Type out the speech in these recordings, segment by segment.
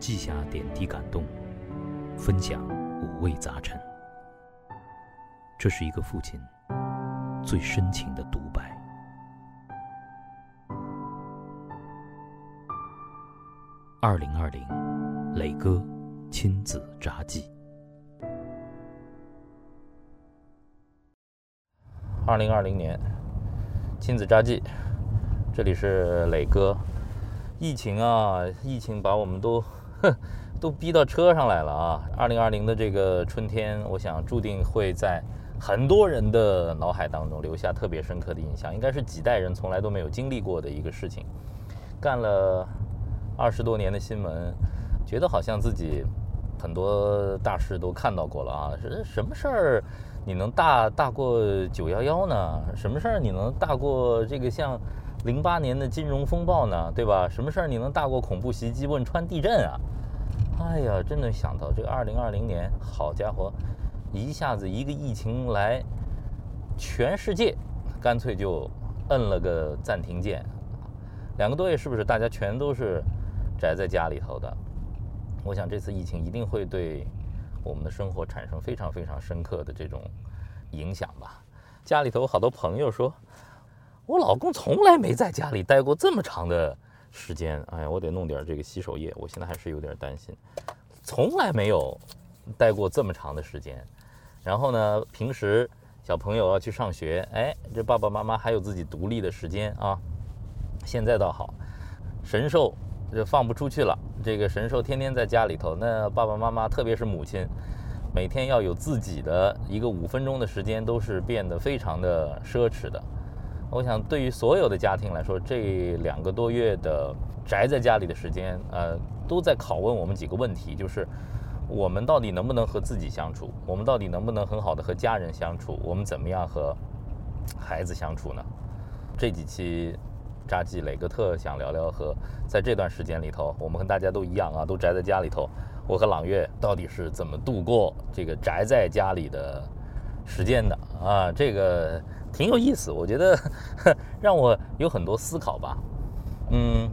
记下点滴感动，分享五味杂陈。这是一个父亲最深情的独白。二零二零，磊哥亲子札记。二零二零年亲子札记，这里是磊哥。疫情啊，疫情把我们都 都逼到车上来了啊！二零二零的这个春天，我想注定会在很多人的脑海当中留下特别深刻的印象，应该是几代人从来都没有经历过的一个事情。干了二十多年的新闻，觉得好像自己很多大事都看到过了啊！什么事儿你能大大过九幺幺呢？什么事儿你能大过这个像？零八年的金融风暴呢，对吧？什么事儿你能大过恐怖袭击、汶川地震啊？哎呀，真能想到这个二零二零年，好家伙，一下子一个疫情来，全世界干脆就摁了个暂停键。两个多月是不是大家全都是宅在家里头的？我想这次疫情一定会对我们的生活产生非常非常深刻的这种影响吧。家里头好多朋友说。我老公从来没在家里待过这么长的时间，哎呀，我得弄点这个洗手液，我现在还是有点担心，从来没有待过这么长的时间。然后呢，平时小朋友要去上学，哎，这爸爸妈妈还有自己独立的时间啊。现在倒好，神兽这放不出去了，这个神兽天天在家里头，那爸爸妈妈特别是母亲，每天要有自己的一个五分钟的时间，都是变得非常的奢侈的。我想，对于所有的家庭来说，这两个多月的宅在家里的时间，呃，都在拷问我们几个问题：，就是我们到底能不能和自己相处？我们到底能不能很好的和家人相处？我们怎么样和孩子相处呢？这几期扎记雷哥特想聊聊和在这段时间里头，我们和大家都一样啊，都宅在家里头，我和朗月到底是怎么度过这个宅在家里的时间的啊？这个。挺有意思，我觉得 让我有很多思考吧。嗯，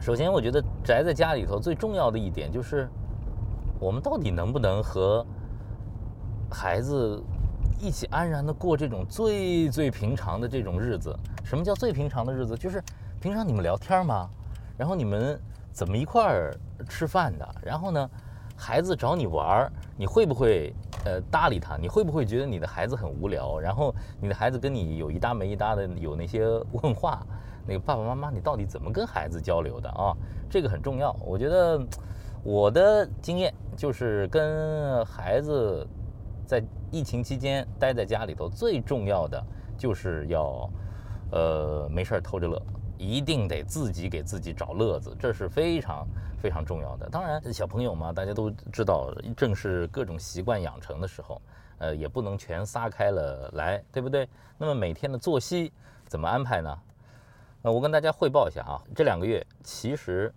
首先我觉得宅在家里头最重要的一点就是，我们到底能不能和孩子一起安然的过这种最最平常的这种日子？什么叫最平常的日子？就是平常你们聊天吗？然后你们怎么一块儿吃饭的？然后呢，孩子找你玩儿，你会不会？呃，搭理他，你会不会觉得你的孩子很无聊？然后你的孩子跟你有一搭没一搭的有那些问话，那个爸爸妈妈，你到底怎么跟孩子交流的啊？这个很重要。我觉得我的经验就是跟孩子在疫情期间待在家里头，最重要的就是要呃没事偷着乐，一定得自己给自己找乐子，这是非常。非常重要的，当然小朋友嘛，大家都知道，正是各种习惯养成的时候，呃，也不能全撒开了来，对不对？那么每天的作息怎么安排呢？呃，我跟大家汇报一下啊，这两个月其实，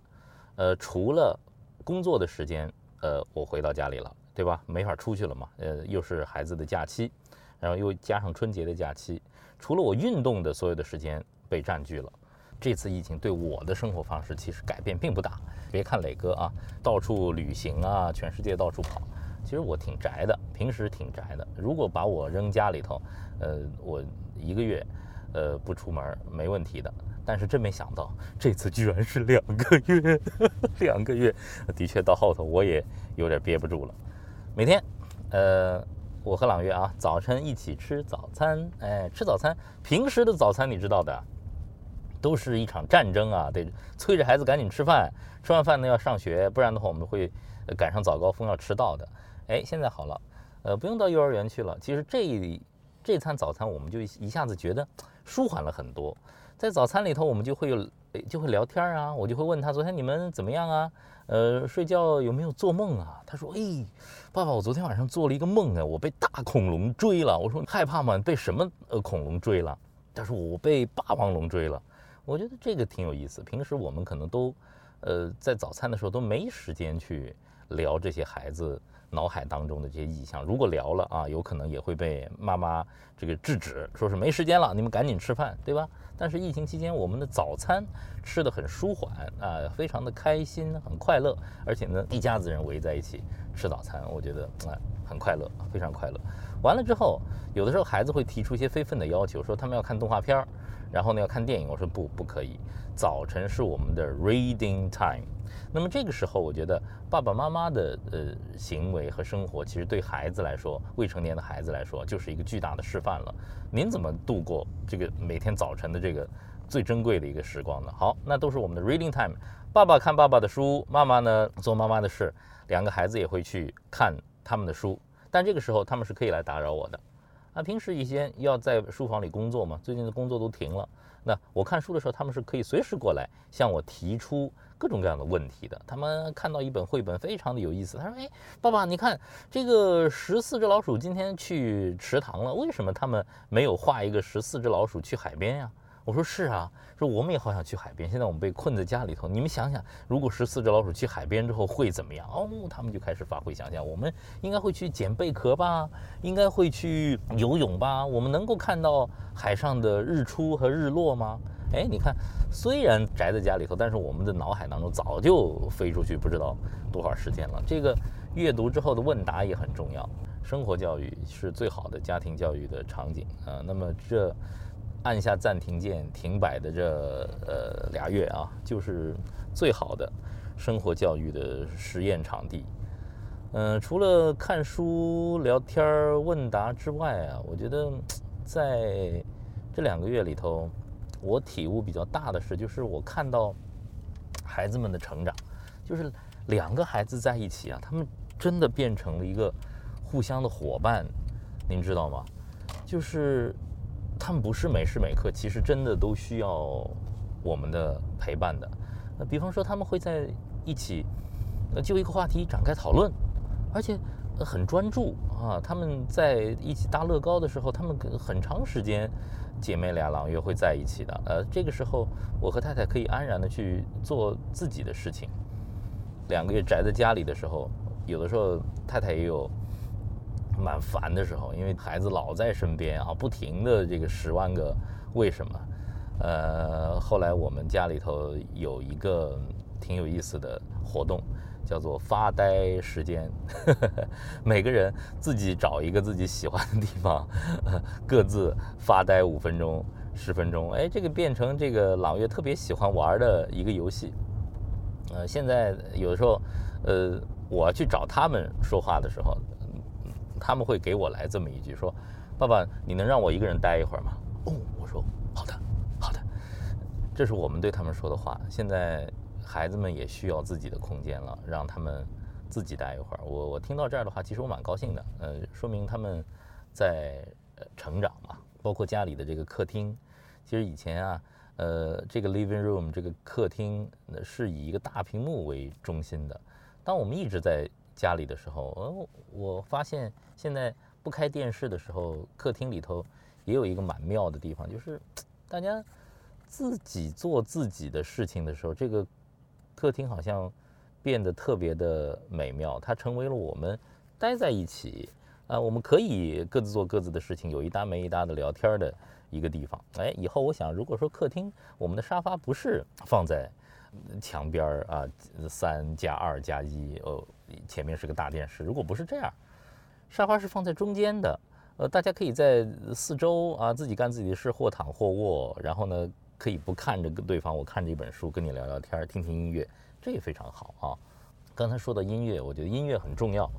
呃，除了工作的时间，呃，我回到家里了，对吧？没法出去了嘛，呃，又是孩子的假期，然后又加上春节的假期，除了我运动的所有的时间被占据了。这次疫情对我的生活方式其实改变并不大。别看磊哥啊，到处旅行啊，全世界到处跑，其实我挺宅的，平时挺宅的。如果把我扔家里头，呃，我一个月，呃，不出门没问题的。但是真没想到，这次居然是两个月，两个月，的确到后头我也有点憋不住了。每天，呃，我和朗月啊，早晨一起吃早餐，哎，吃早餐，平时的早餐你知道的。都是一场战争啊！得催着孩子赶紧吃饭，吃完饭呢要上学，不然的话我们会赶上早高峰要迟到的。哎，现在好了，呃，不用到幼儿园去了。其实这这餐早餐我们就一下子觉得舒缓了很多。在早餐里头，我们就会有就会聊天啊，我就会问他昨天你们怎么样啊？呃，睡觉有没有做梦啊？他说：哎，爸爸，我昨天晚上做了一个梦啊，我被大恐龙追了。我说害怕吗？被什么呃恐龙追了？他说我被霸王龙追了。我觉得这个挺有意思。平时我们可能都，呃，在早餐的时候都没时间去聊这些孩子脑海当中的这些意象。如果聊了啊，有可能也会被妈妈这个制止，说是没时间了，你们赶紧吃饭，对吧？但是疫情期间，我们的早餐吃的很舒缓啊，非常的开心，很快乐，而且呢，一家子人围在一起吃早餐，我觉得啊很快乐，非常快乐。完了之后，有的时候孩子会提出一些非分的要求，说他们要看动画片儿，然后呢要看电影。我说不，不可以。早晨是我们的 reading time。那么这个时候，我觉得爸爸妈妈的呃行为和生活，其实对孩子来说，未成年的孩子来说，就是一个巨大的示范了。您怎么度过这个每天早晨的这个最珍贵的一个时光呢？好，那都是我们的 reading time。爸爸看爸爸的书，妈妈呢做妈妈的事，两个孩子也会去看他们的书。但这个时候他们是可以来打扰我的，啊，平时以前要在书房里工作嘛，最近的工作都停了。那我看书的时候，他们是可以随时过来向我提出各种各样的问题的。他们看到一本绘本非常的有意思，他说：“哎，爸爸，你看这个十四只老鼠今天去池塘了，为什么他们没有画一个十四只老鼠去海边呀？”我说是啊，说我们也好想去海边。现在我们被困在家里头，你们想想，如果十四只老鼠去海边之后会怎么样？哦，他们就开始发挥想象。我们应该会去捡贝壳吧，应该会去游泳吧。我们能够看到海上的日出和日落吗？哎，你看，虽然宅在家里头，但是我们的脑海当中早就飞出去不知道多少时间了。这个阅读之后的问答也很重要。生活教育是最好的家庭教育的场景啊。那么这。按下暂停键，停摆的这呃俩月啊，就是最好的生活教育的实验场地。嗯，除了看书、聊天、问答之外啊，我觉得在这两个月里头，我体悟比较大的是，就是我看到孩子们的成长，就是两个孩子在一起啊，他们真的变成了一个互相的伙伴，您知道吗？就是。他们不是每时每刻，其实真的都需要我们的陪伴的。那比方说，他们会在一起，呃，就一个话题展开讨论，而且很专注啊。他们在一起搭乐高的时候，他们很长时间，姐妹俩朗月会在一起的。呃，这个时候，我和太太可以安然的去做自己的事情。两个月宅在家里的时候，有的时候太太也有。蛮烦的时候，因为孩子老在身边啊，不停的这个十万个为什么。呃，后来我们家里头有一个挺有意思的活动，叫做发呆时间。每个人自己找一个自己喜欢的地方，各自发呆五分钟、十分钟。哎，这个变成这个朗月特别喜欢玩的一个游戏。呃，现在有的时候，呃，我去找他们说话的时候。他们会给我来这么一句说：“爸爸，你能让我一个人待一会儿吗？”哦，我说好的，好的。这是我们对他们说的话。现在孩子们也需要自己的空间了，让他们自己待一会儿。我我听到这儿的话，其实我蛮高兴的。呃，说明他们在成长嘛。包括家里的这个客厅，其实以前啊，呃，这个 living room 这个客厅是以一个大屏幕为中心的。当我们一直在家里的时候，呃，我发现现在不开电视的时候，客厅里头也有一个蛮妙的地方，就是大家自己做自己的事情的时候，这个客厅好像变得特别的美妙。它成为了我们待在一起啊，我们可以各自做各自的事情，有一搭没一搭的聊天的一个地方。哎，以后我想，如果说客厅我们的沙发不是放在墙边啊，三加二加一，哦。前面是个大电视，如果不是这样，沙发是放在中间的，呃，大家可以在四周啊自己干自己的事，或躺或卧，然后呢可以不看着对方，我看着一本书跟你聊聊天，听听音乐，这也非常好啊。刚才说到音乐，我觉得音乐很重要，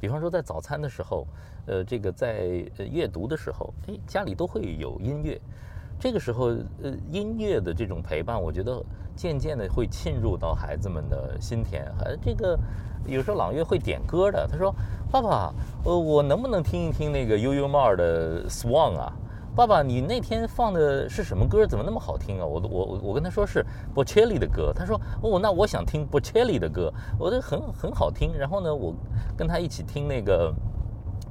比方说在早餐的时候，呃，这个在阅读的时候，哎，家里都会有音乐。这个时候，呃，音乐的这种陪伴，我觉得渐渐的会沁入到孩子们的心田。呃，这个有时候朗月会点歌的，他说：“爸爸，呃，我能不能听一听那个悠悠猫的《Swan》啊？爸爸，你那天放的是什么歌？怎么那么好听啊？”我我我跟他说是 Bocelli 的歌，他说：“哦，那我想听 Bocelli 的歌，我的很很好听。”然后呢，我跟他一起听那个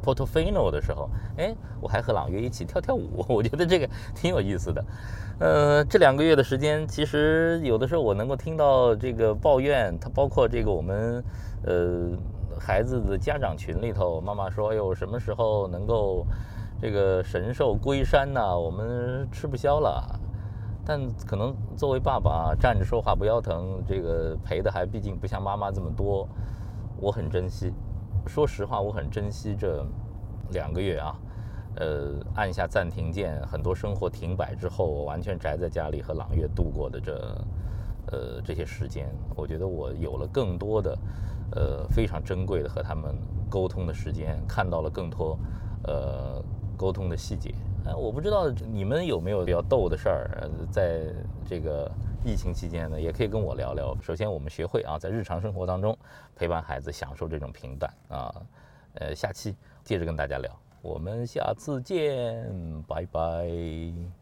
Portofino 的时候，哎，我还和朗月一起跳跳舞，我觉得这个挺有意思的。呃，这两个月的时间，其实有的时候我能够听到这个抱怨，它包括这个我们呃孩子的家长群里头，妈妈说，哎呦，什么时候能够这个神兽归山呢？我们吃不消了。但可能作为爸爸，站着说话不腰疼，这个陪的还毕竟不像妈妈这么多，我很珍惜。说实话，我很珍惜这两个月啊，呃，按下暂停键，很多生活停摆之后，我完全宅在家里和朗月度过的这呃这些时间，我觉得我有了更多的呃非常珍贵的和他们沟通的时间，看到了更多呃沟通的细节。哎，我不知道你们有没有比较逗的事儿，在这个疫情期间呢，也可以跟我聊聊。首先，我们学会啊，在日常生活当中陪伴孩子，享受这种平淡啊。呃，下期接着跟大家聊，我们下次见，拜拜。